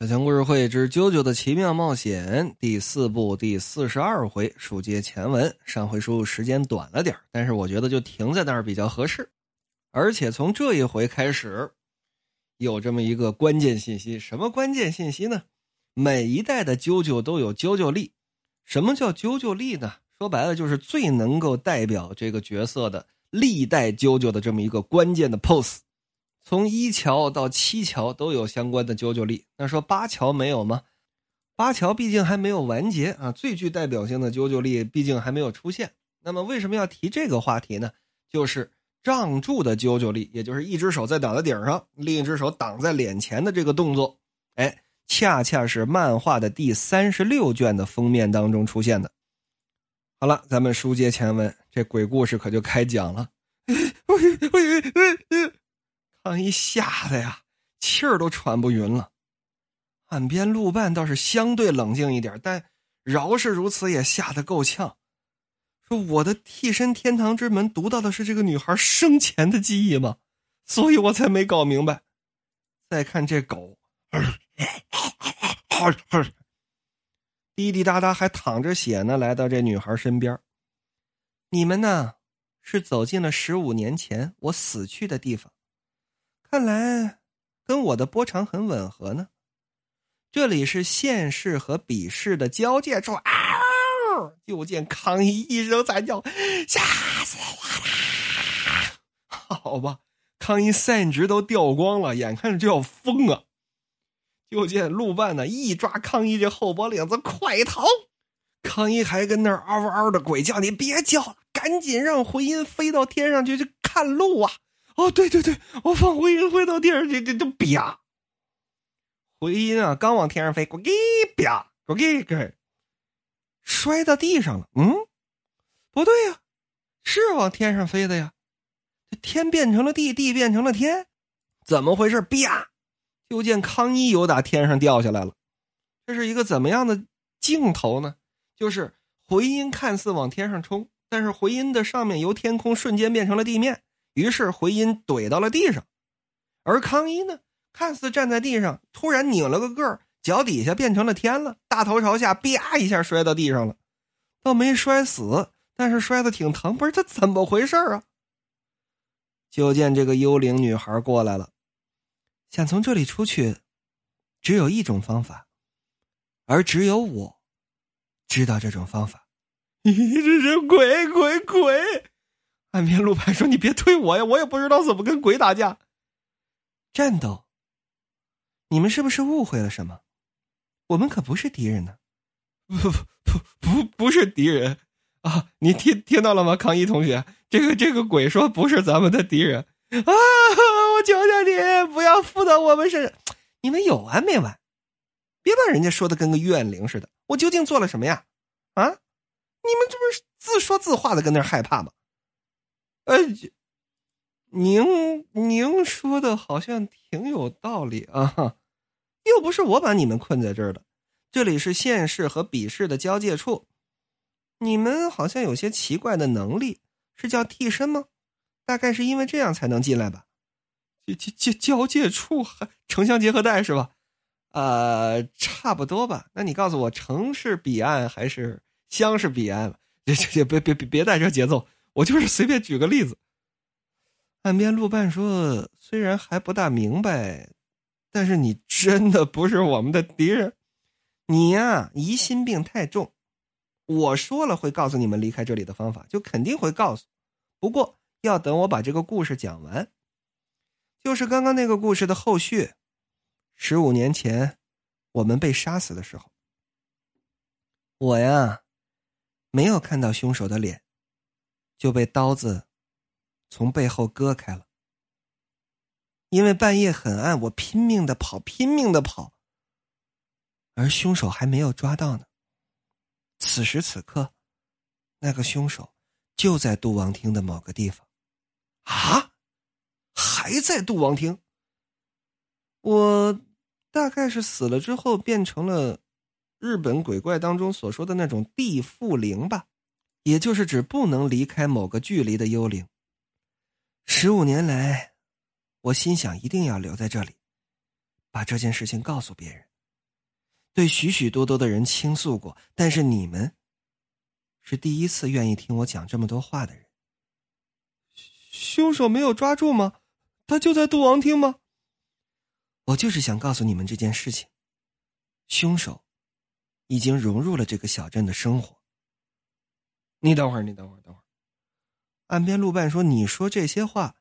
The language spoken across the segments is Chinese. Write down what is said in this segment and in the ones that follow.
小强故事会之《啾啾的奇妙冒险》第四部第四十二回，书接前文。上回书时间短了点但是我觉得就停在那儿比较合适。而且从这一回开始，有这么一个关键信息，什么关键信息呢？每一代的啾啾都有啾啾力。什么叫啾啾力呢？说白了就是最能够代表这个角色的历代啾啾的这么一个关键的 pose。从一桥到七桥都有相关的啾啾力，那说八桥没有吗？八桥毕竟还没有完结啊，最具代表性的啾啾力毕竟还没有出现。那么为什么要提这个话题呢？就是杖柱的啾啾力，也就是一只手在脑袋顶上，另一只手挡在脸前的这个动作，哎，恰恰是漫画的第三十六卷的封面当中出现的。好了，咱们书接前文，这鬼故事可就开讲了。康一吓得呀，气儿都喘不匀了。岸边路伴倒是相对冷静一点，但饶是如此，也吓得够呛。说我的替身天堂之门读到的是这个女孩生前的记忆吗？所以我才没搞明白。再看这狗，滴滴答答还淌着血呢，来到这女孩身边。你们呢，是走进了十五年前我死去的地方。看来跟我的波长很吻合呢。这里是现世和彼世的交界处。就见康一一声惨叫：“吓死我了！”好吧，康一散值都掉光了，眼看着就要疯啊！就见陆半呢一抓康一这后脖领子，快逃！康一还跟那儿嗷嗷的鬼叫：“你别叫了，赶紧让回音飞到天上去去看路啊！”哦，对对对，我放回音回到地上，这这这啪！回音啊，刚往天上飞，呱叽啪，呱叽给摔到地上了。嗯，不对呀，是往天上飞的呀。这天变成了地，地变成了天，怎么回事？啪！就见康一由打天上掉下来了。这是一个怎么样的镜头呢？就是回音看似往天上冲，但是回音的上面由天空瞬间变成了地面。于是回音怼到了地上，而康一呢，看似站在地上，突然拧了个个儿，脚底下变成了天了，大头朝下，啪一下摔到地上了，倒没摔死，但是摔的挺疼。不是他怎么回事啊？就见这个幽灵女孩过来了，想从这里出去，只有一种方法，而只有我知道这种方法。你 这是鬼鬼鬼！岸边路牌说：“你别推我呀，我也不知道怎么跟鬼打架。战斗，你们是不是误会了什么？我们可不是敌人呢，不不不不不是敌人啊！你听听到了吗，康一同学？这个这个鬼说不是咱们的敌人啊！我求求你不要附到我们身上！你们有完没完？别把人家说的跟个怨灵似的！我究竟做了什么呀？啊？你们这不是自说自话的跟那害怕吗？”呃，您您说的好像挺有道理啊，又不是我把你们困在这儿的，这里是县市和彼世的交界处，你们好像有些奇怪的能力，是叫替身吗？大概是因为这样才能进来吧？交交交界处还城乡结合带是吧？呃，差不多吧。那你告诉我，城是彼岸还是乡是彼岸？别别别别别带这节奏。我就是随便举个例子。岸边路伴说：“虽然还不大明白，但是你真的不是我们的敌人。你呀，疑心病太重。我说了会告诉你们离开这里的方法，就肯定会告诉。不过要等我把这个故事讲完，就是刚刚那个故事的后续。十五年前，我们被杀死的时候，我呀，没有看到凶手的脸。”就被刀子从背后割开了。因为半夜很暗，我拼命的跑，拼命的跑，而凶手还没有抓到呢。此时此刻，那个凶手就在杜王厅的某个地方。啊，还在杜王厅？我大概是死了之后变成了日本鬼怪当中所说的那种地缚灵吧。也就是指不能离开某个距离的幽灵。十五年来，我心想一定要留在这里，把这件事情告诉别人，对许许多多的人倾诉过，但是你们是第一次愿意听我讲这么多话的人。凶手没有抓住吗？他就在杜王厅吗？我就是想告诉你们这件事情。凶手已经融入了这个小镇的生活。你等会儿，你等会儿，等会儿。岸边路伴说：“你说这些话，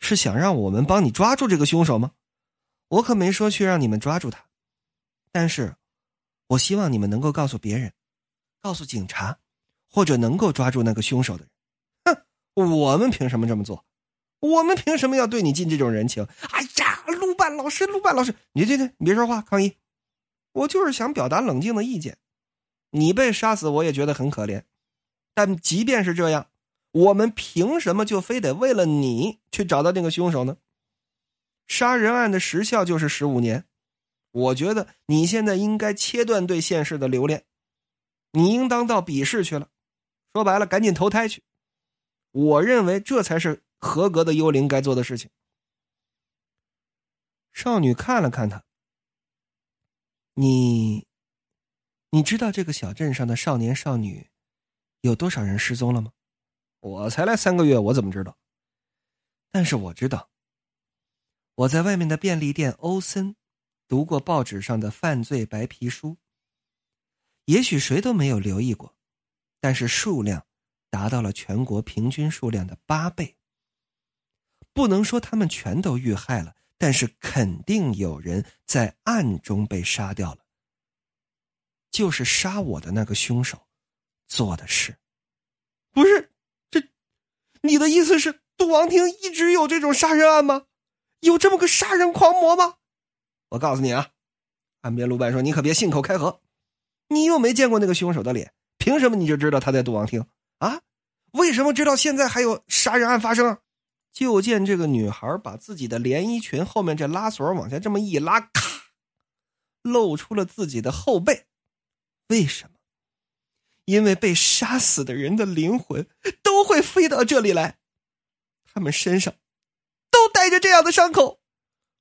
是想让我们帮你抓住这个凶手吗？我可没说去让你们抓住他，但是，我希望你们能够告诉别人，告诉警察，或者能够抓住那个凶手的人。哼，我们凭什么这么做？我们凭什么要对你尽这种人情？哎呀，路伴老师，路伴老师，你这这，你别说话，抗议。我就是想表达冷静的意见。你被杀死，我也觉得很可怜，但即便是这样。”我们凭什么就非得为了你去找到那个凶手呢？杀人案的时效就是十五年，我觉得你现在应该切断对现实的留恋，你应当到比试去了。说白了，赶紧投胎去。我认为这才是合格的幽灵该做的事情。少女看了看他，你，你知道这个小镇上的少年少女有多少人失踪了吗？我才来三个月，我怎么知道？但是我知道，我在外面的便利店欧森读过报纸上的犯罪白皮书。也许谁都没有留意过，但是数量达到了全国平均数量的八倍。不能说他们全都遇害了，但是肯定有人在暗中被杀掉了。就是杀我的那个凶手做的事，不是这。你的意思是，杜王庭一直有这种杀人案吗？有这么个杀人狂魔吗？我告诉你啊，岸边路伴说：“你可别信口开河，你又没见过那个凶手的脸，凭什么你就知道他在杜王厅啊？为什么知道现在还有杀人案发生？”就见这个女孩把自己的连衣裙后面这拉锁往下这么一拉，咔，露出了自己的后背。为什么？因为被杀死的人的灵魂都会飞到这里来，他们身上都带着这样的伤口。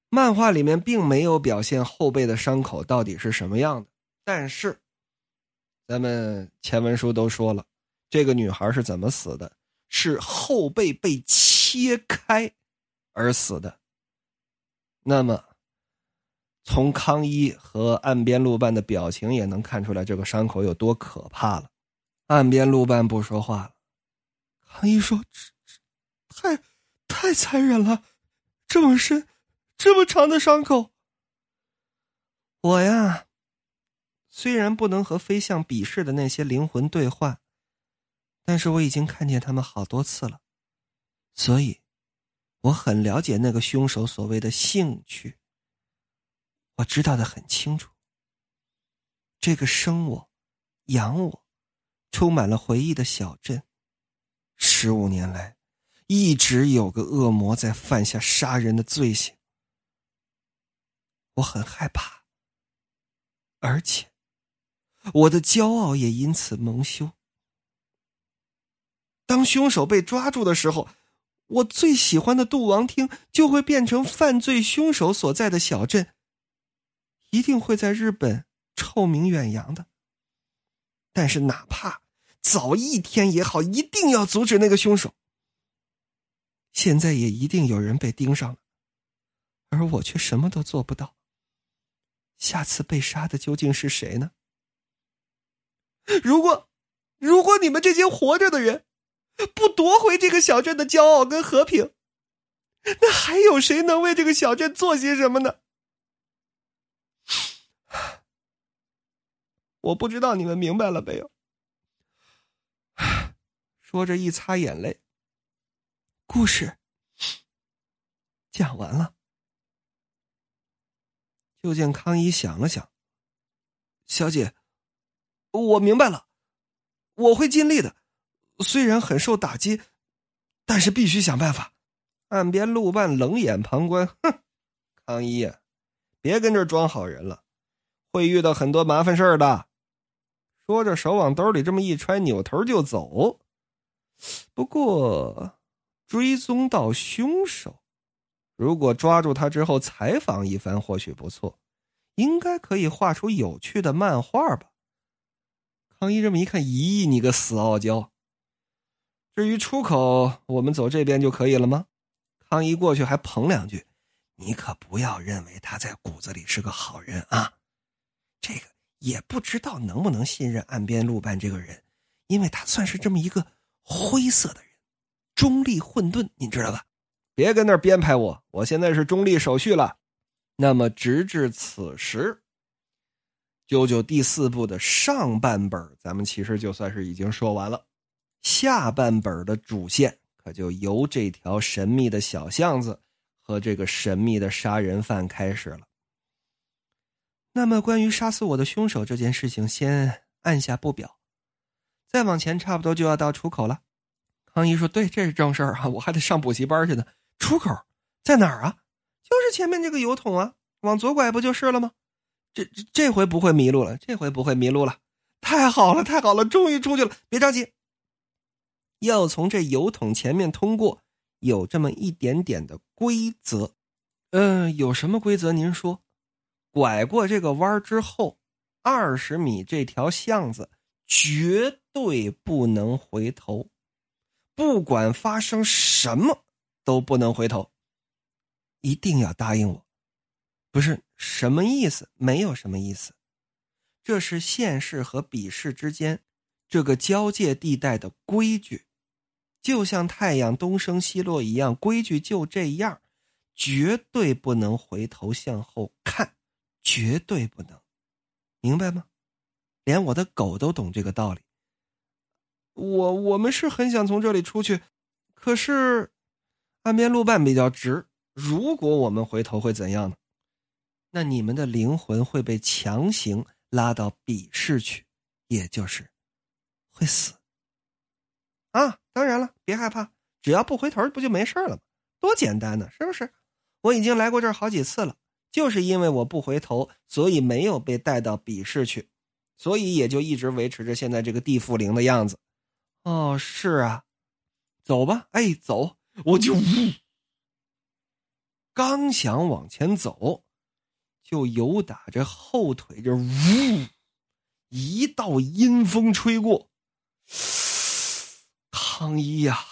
漫画里面并没有表现后背的伤口到底是什么样的，但是咱们前文书都说了，这个女孩是怎么死的？是后背被切开而死的。那么，从康一和岸边路伴的表情也能看出来，这个伤口有多可怕了。岸边路半不说话了。康一说：“太，太残忍了，这么深，这么长的伤口。”我呀，虽然不能和飞象比试的那些灵魂对话，但是我已经看见他们好多次了，所以我很了解那个凶手所谓的兴趣。我知道的很清楚。这个生我，养我。充满了回忆的小镇，十五年来，一直有个恶魔在犯下杀人的罪行。我很害怕，而且我的骄傲也因此蒙羞。当凶手被抓住的时候，我最喜欢的杜王厅就会变成犯罪凶手所在的小镇，一定会在日本臭名远扬的。但是哪怕……早一天也好，一定要阻止那个凶手。现在也一定有人被盯上了，而我却什么都做不到。下次被杀的究竟是谁呢？如果，如果你们这些活着的人不夺回这个小镇的骄傲跟和平，那还有谁能为这个小镇做些什么呢？我不知道你们明白了没有。说着，一擦眼泪。故事讲完了。就见康一想了想：“小姐，我明白了，我会尽力的。虽然很受打击，但是必须想办法。”岸边路半冷眼旁观，哼，康一，别跟这装好人了，会遇到很多麻烦事儿的。说着，手往兜里这么一揣，扭头就走。不过，追踪到凶手，如果抓住他之后采访一番，或许不错。应该可以画出有趣的漫画吧？康一这么一看，咦，你个死傲娇！至于出口，我们走这边就可以了吗？康一过去还捧两句：“你可不要认为他在骨子里是个好人啊！这个也不知道能不能信任岸边路伴这个人，因为他算是这么一个灰色的人，中立混沌，你知道吧？别跟那儿编排我，我现在是中立手续了。那么，直至此时，九九第四部的上半本，咱们其实就算是已经说完了。”下半本的主线可就由这条神秘的小巷子和这个神秘的杀人犯开始了。那么，关于杀死我的凶手这件事情，先按下不表。再往前，差不多就要到出口了。康一说：“对，这是正事儿啊，我还得上补习班去呢。出口在哪儿啊？就是前面这个油桶啊，往左拐不就是了吗？这这回不会迷路了，这回不会迷路了。太好了，太好了，终于出去了。别着急。”要从这油桶前面通过，有这么一点点的规则。嗯，有什么规则？您说，拐过这个弯之后，二十米这条巷子绝对不能回头，不管发生什么都不能回头。一定要答应我。不是什么意思？没有什么意思。这是现世和笔试之间这个交界地带的规矩。就像太阳东升西落一样，规矩就这样，绝对不能回头向后看，绝对不能，明白吗？连我的狗都懂这个道理。我我们是很想从这里出去，可是岸边路半比较直，如果我们回头会怎样呢？那你们的灵魂会被强行拉到笔试去，也就是会死。啊，当然了，别害怕，只要不回头，不就没事了吗？多简单呢，是不是？我已经来过这儿好几次了，就是因为我不回头，所以没有被带到笔试去，所以也就一直维持着现在这个地缚灵的样子。哦，是啊，走吧，哎，走，我就呜，刚想往前走，就有打着后腿这呜，一道阴风吹过。康一呀，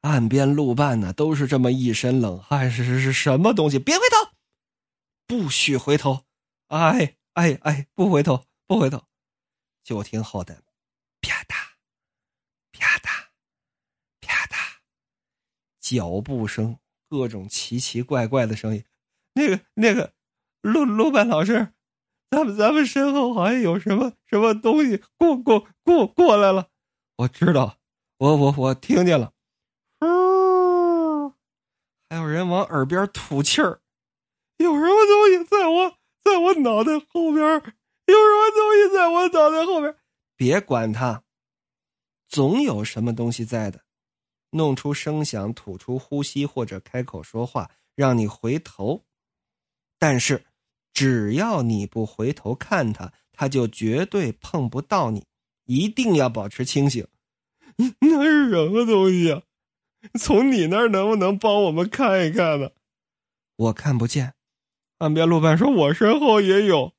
岸边路伴呢，都是这么一身冷汗，是是是什么东西？别回头，不许回头！哎哎哎，不回头，不回头！就听后的啪嗒啪嗒啪嗒脚步声，各种奇奇怪怪的声音。那个那个路路伴老师，咱们咱们身后好像有什么什么东西过过过过来了。我知道。我我我听见了，呜，还有人往耳边吐气儿，有什么东西在我在我脑袋后边？有什么东西在我脑袋后边？别管它，总有什么东西在的，弄出声响，吐出呼吸或者开口说话，让你回头。但是，只要你不回头看他，他就绝对碰不到你。一定要保持清醒。那是什么东西啊？从你那儿能不能帮我们看一看呢？我看不见。岸边路伴说：“我身后也有，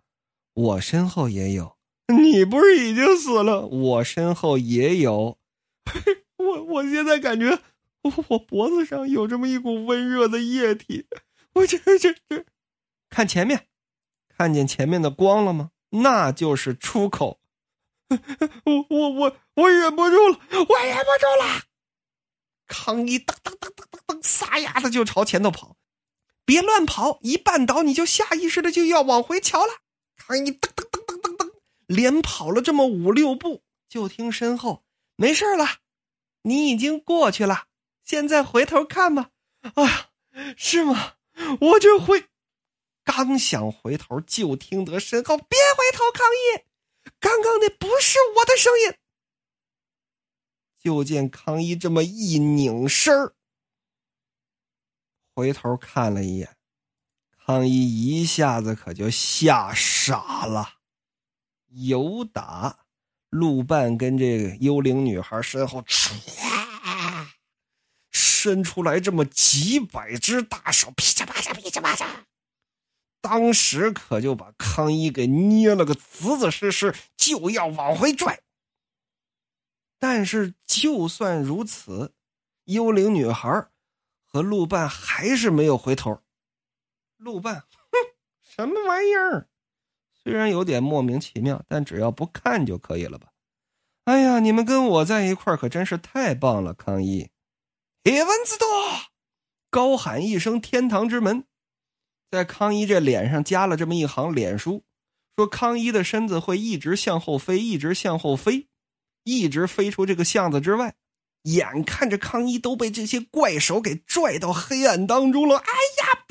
我身后也有。你不是已经死了？我身后也有。我我现在感觉我我脖子上有这么一股温热的液体。我这这这，看前面，看见前面的光了吗？那就是出口。”我我我我忍不住了，我忍不住了！康一噔噔噔噔噔噔，撒丫子就朝前头跑，别乱跑，一绊倒你就下意识的就要往回瞧了。康一噔噔噔噔噔噔，连跑了这么五六步，就听身后没事了，你已经过去了，现在回头看吧。哎呀，是吗？我就会，刚想回头，就听得身后别回头，康一。刚刚那不是我的声音。就见康一这么一拧身儿，回头看了一眼，康一一下子可就吓傻了。有打路半跟这个幽灵女孩身后，唰，伸出来这么几百只大手，噼里啪啦，噼里啪啦，当时可就把康一给捏了个仔仔实实，就要往回拽。但是就算如此，幽灵女孩和陆半还是没有回头。陆半，哼，什么玩意儿？虽然有点莫名其妙，但只要不看就可以了吧？哎呀，你们跟我在一块儿可真是太棒了！康一，叶文子多，高喊一声“天堂之门”。在康一这脸上加了这么一行脸书，说康一的身子会一直向后飞，一直向后飞，一直飞出这个巷子之外。眼看着康一都被这些怪手给拽到黑暗当中了，哎呀，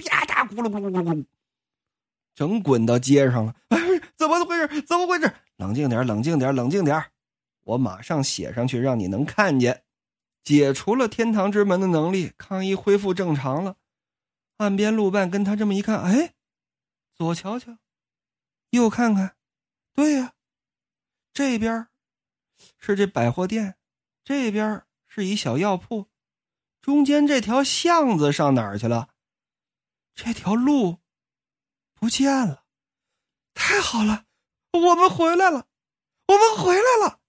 啪嗒咕噜咕噜咕噜，整滚到街上了。哎，怎么回事？怎么回事？冷静点，冷静点，冷静点！我马上写上去，让你能看见。解除了天堂之门的能力，康一恢复正常了。岸边路伴跟他这么一看，哎，左瞧瞧，右看看，对呀，这边是这百货店，这边是一小药铺，中间这条巷子上哪儿去了？这条路不见了，太好了，我们回来了，我们回来了，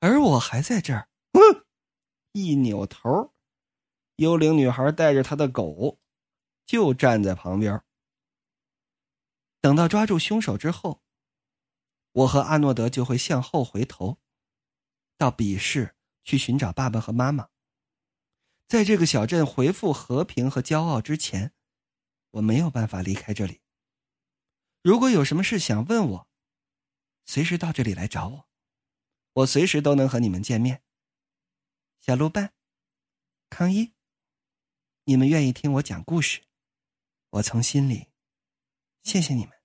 而我还在这儿。一扭头，幽灵女孩带着她的狗。就站在旁边。等到抓住凶手之后，我和阿诺德就会向后回头，到比市去寻找爸爸和妈妈。在这个小镇恢复和平和骄傲之前，我没有办法离开这里。如果有什么事想问我，随时到这里来找我，我随时都能和你们见面。小鹿伴，康一，你们愿意听我讲故事？我从心里谢谢你们。